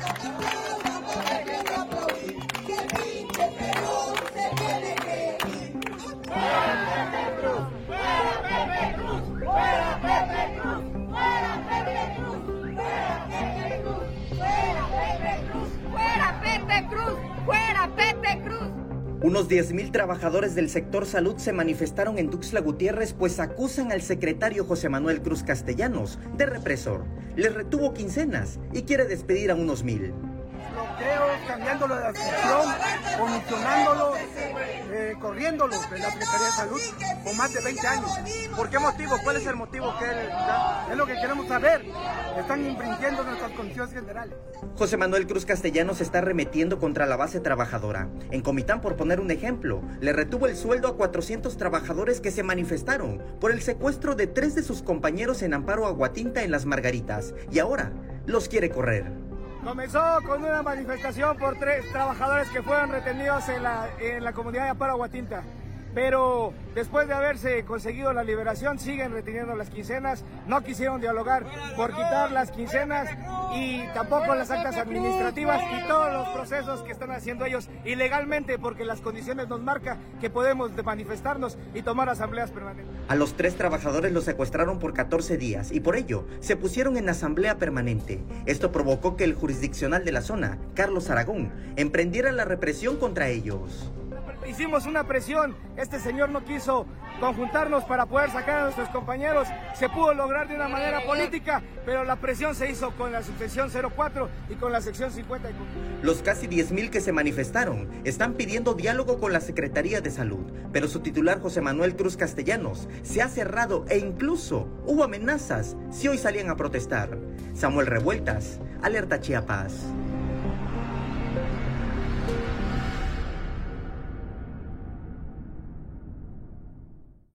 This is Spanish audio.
Keep it up, Unos 10.000 trabajadores del sector salud se manifestaron en Tuxtla Gutiérrez pues acusan al secretario José Manuel Cruz Castellanos de represor. Les retuvo quincenas y quiere despedir a unos mil bloqueos, cambiándolo de adscripción, comisionándolo, eh, corriéndolo de la Secretaría de Salud por más de 20 años. ¿Por qué motivo? ¿Cuál es el motivo que Es lo que queremos saber. Están infringiendo nuestras condiciones generales. José Manuel Cruz Castellanos está remetiendo contra la base trabajadora. En Comitán, por poner un ejemplo, le retuvo el sueldo a 400 trabajadores que se manifestaron por el secuestro de tres de sus compañeros en Amparo Aguatinta en Las Margaritas y ahora los quiere correr. Comenzó con una manifestación por tres trabajadores que fueron retenidos en la, en la comunidad de Amparo Aguatinta pero después de haberse conseguido la liberación siguen reteniendo las quincenas, no quisieron dialogar por quitar las quincenas y tampoco las actas administrativas y todos los procesos que están haciendo ellos ilegalmente porque las condiciones nos marcan que podemos manifestarnos y tomar asambleas permanentes. A los tres trabajadores los secuestraron por 14 días y por ello se pusieron en asamblea permanente. Esto provocó que el jurisdiccional de la zona, Carlos Aragón, emprendiera la represión contra ellos hicimos una presión, este señor no quiso conjuntarnos para poder sacar a nuestros compañeros, se pudo lograr de una manera política, pero la presión se hizo con la subsección 04 y con la sección 50. Los casi 10.000 que se manifestaron están pidiendo diálogo con la Secretaría de Salud, pero su titular José Manuel Cruz Castellanos se ha cerrado e incluso hubo amenazas si hoy salían a protestar. Samuel Revueltas, Alerta Chiapas.